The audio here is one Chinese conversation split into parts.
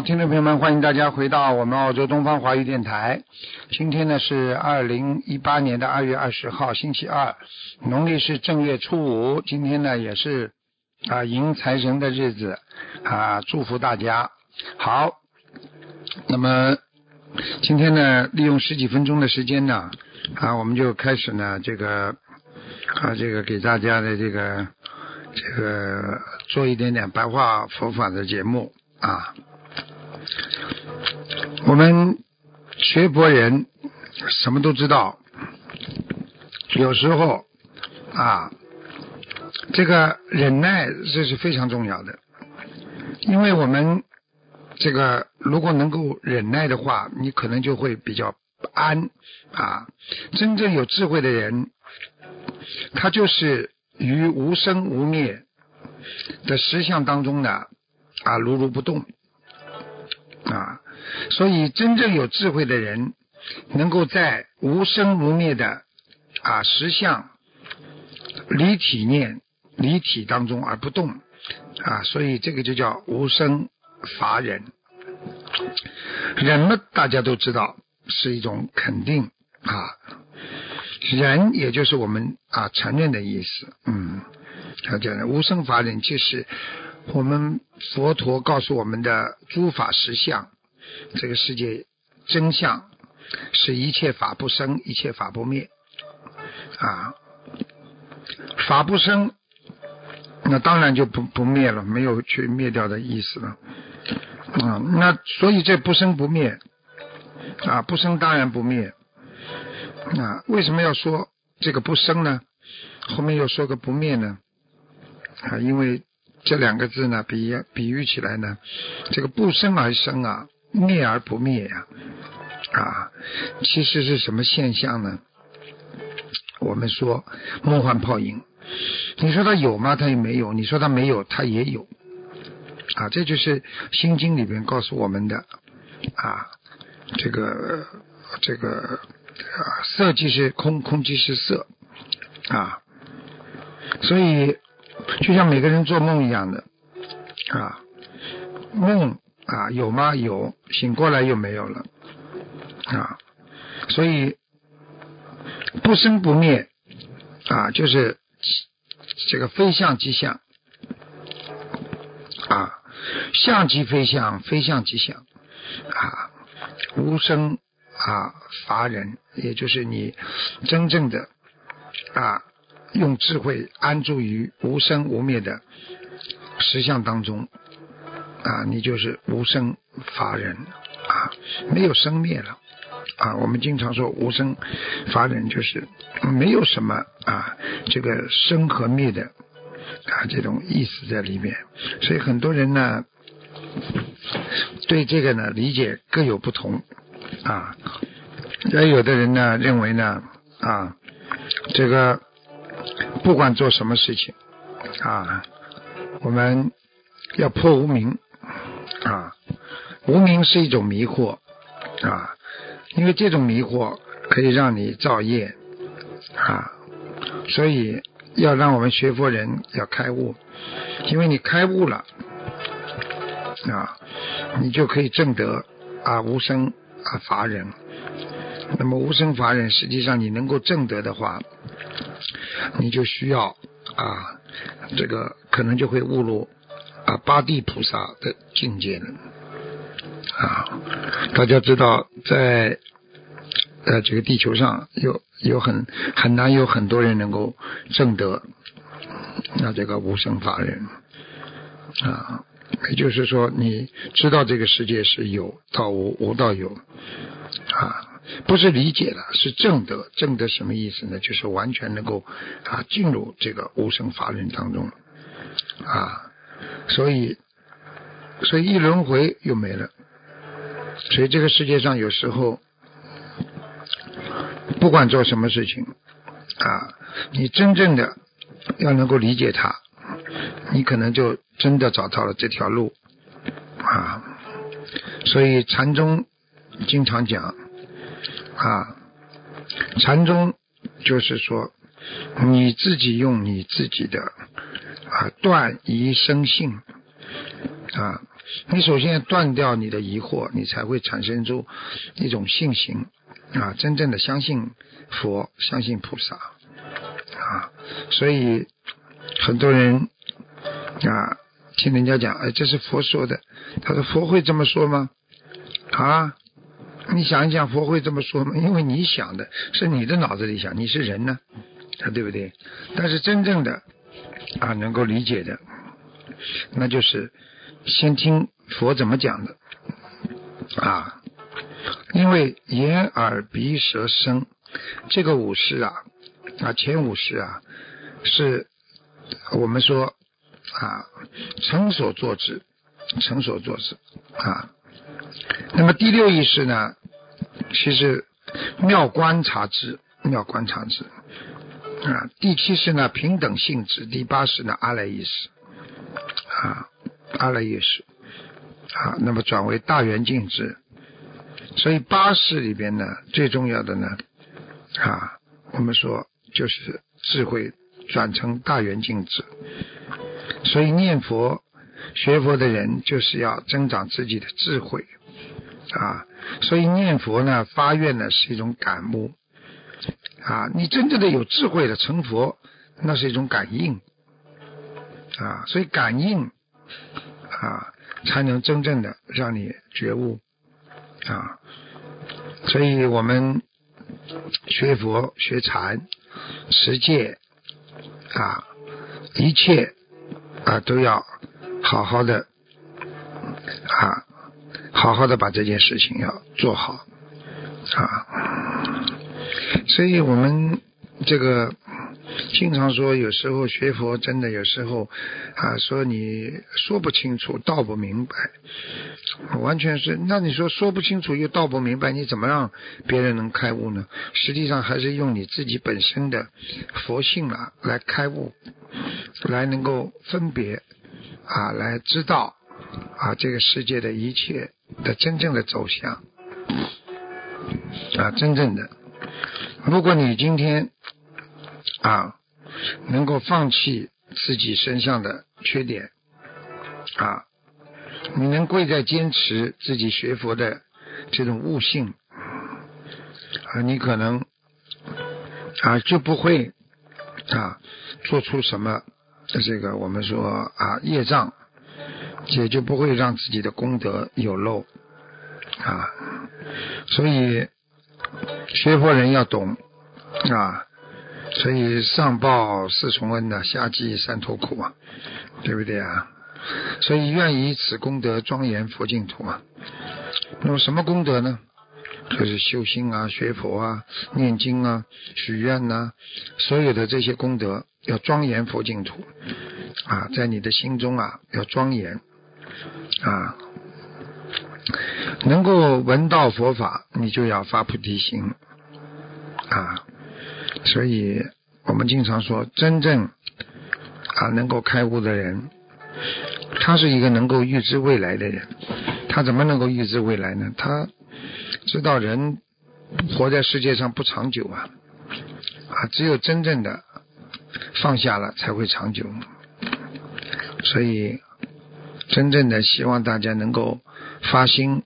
听众朋友们，欢迎大家回到我们澳洲东方华语电台。今天呢是二零一八年的二月二十号，星期二，农历是正月初五。今天呢也是啊迎财神的日子啊，祝福大家。好，那么今天呢，利用十几分钟的时间呢，啊，我们就开始呢这个啊这个给大家的这个这个做一点点白话佛法的节目啊。我们学佛人什么都知道，有时候啊，这个忍耐这是非常重要的，因为我们这个如果能够忍耐的话，你可能就会比较安啊。真正有智慧的人，他就是于无生无灭的实相当中呢啊如如不动。啊，所以真正有智慧的人，能够在无生无灭的啊实相离体念离体当中而不动啊，所以这个就叫无生法忍。忍呢，大家都知道是一种肯定啊，忍也就是我们啊承认的意思。嗯，他讲的无生法忍就是。我们佛陀告诉我们的诸法实相，这个世界真相是一切法不生，一切法不灭啊，法不生，那当然就不不灭了，没有去灭掉的意思了啊。那所以这不生不灭啊，不生当然不灭啊。为什么要说这个不生呢？后面又说个不灭呢？啊，因为。这两个字呢，比比喻起来呢，这个不生而生啊，灭而不灭呀，啊，其实是什么现象呢？我们说梦幻泡影，你说它有吗？它也没有；你说它没有，它也有。啊，这就是《心经》里边告诉我们的啊，这个这个啊，色即是空，空即是色啊，所以。就像每个人做梦一样的啊，梦啊有吗？有，醒过来又没有了。啊，所以不生不灭啊，就是这个非相即相。啊，相即非相，非相即相。啊，无生啊乏人，也就是你真正的啊。用智慧安住于无生无灭的实相当中。啊，你就是无生法忍啊，没有生灭了啊。我们经常说无生法忍，就是没有什么啊，这个生和灭的啊这种意思在里面。所以很多人呢，对这个呢理解各有不同啊。也有的人呢认为呢啊，这个。不管做什么事情啊，我们要破无明啊，无明是一种迷惑啊，因为这种迷惑可以让你造业啊，所以要让我们学佛人要开悟，因为你开悟了啊，你就可以证得啊无生啊法忍，那么无生法忍，实际上你能够证得的话。你就需要啊，这个可能就会误入啊八地菩萨的境界了啊。大家知道，在呃这个地球上有有很很难有很多人能够证得那这个无生法忍啊，也就是说，你知道这个世界是有到无，无到有啊。不是理解了，是正德。正德什么意思呢？就是完全能够啊进入这个无生法忍当中啊。所以，所以一轮回又没了。所以这个世界上有时候，不管做什么事情啊，你真正的要能够理解它，你可能就真的找到了这条路啊。所以禅宗经常讲啊，禅宗就是说你自己用你自己的啊断疑生信啊。你首先断掉你的疑惑，你才会产生出一种信心啊，真正的相信佛，相信菩萨啊。所以很多人啊，听人家讲，哎，这是佛说的。他说佛会这么说吗？啊，你想一想，佛会这么说吗？因为你想的是你的脑子里想，你是人呢，对不对？但是真正的啊，能够理解的，那就是。先听佛怎么讲的啊？因为眼耳鼻舌身这个五识啊啊前五识啊是我们说啊成所作之，成所作之啊。那么第六意识呢，其实妙观察之，妙观察之啊。第七识呢平等性质，第八识呢阿赖意识啊。阿赖耶识啊，那么转为大圆镜智，所以八识里边呢，最重要的呢啊，我们说就是智慧转成大圆镜智，所以念佛学佛的人就是要增长自己的智慧啊，所以念佛呢发愿呢是一种感悟啊，你真正的有智慧的成佛，那是一种感应啊，所以感应。啊，才能真正的让你觉悟啊！所以我们学佛、学禅、实践啊，一切啊都要好好的啊，好好的把这件事情要做好啊！所以我们这个。经常说，有时候学佛真的有时候啊，说你说不清楚，道不明白，完全是。那你说说不清楚又道不明白，你怎么让别人能开悟呢？实际上还是用你自己本身的佛性啊来开悟，来能够分别啊，来知道啊这个世界的一切的真正的走向啊，真正的。如果你今天。啊，能够放弃自己身上的缺点啊，你能贵在坚持自己学佛的这种悟性啊，你可能啊就不会啊做出什么这个我们说啊业障，也就不会让自己的功德有漏啊，所以学佛人要懂啊。所以上报四重恩呐，下济三途苦啊，对不对啊？所以愿以此功德庄严佛净土啊。那么什么功德呢？就是修心啊、学佛啊、念经啊、许愿呐，所有的这些功德要庄严佛净土啊，在你的心中啊要庄严啊，能够闻到佛法，你就要发菩提心啊。所以我们经常说，真正啊能够开悟的人，他是一个能够预知未来的人。他怎么能够预知未来呢？他知道人活在世界上不长久啊，啊，只有真正的放下了才会长久。所以，真正的希望大家能够发心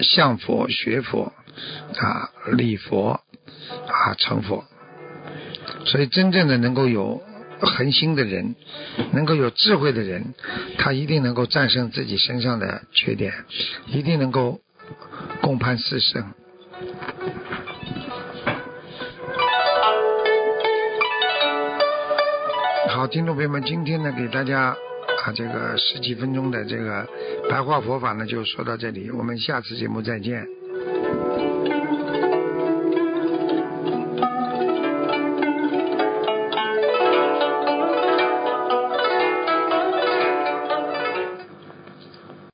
向佛学佛啊，礼佛。啊，成佛，所以真正的能够有恒心的人，能够有智慧的人，他一定能够战胜自己身上的缺点，一定能够共攀四圣。好，听众朋友们，今天呢，给大家这个十几分钟的这个白话佛法呢，就说到这里，我们下次节目再见。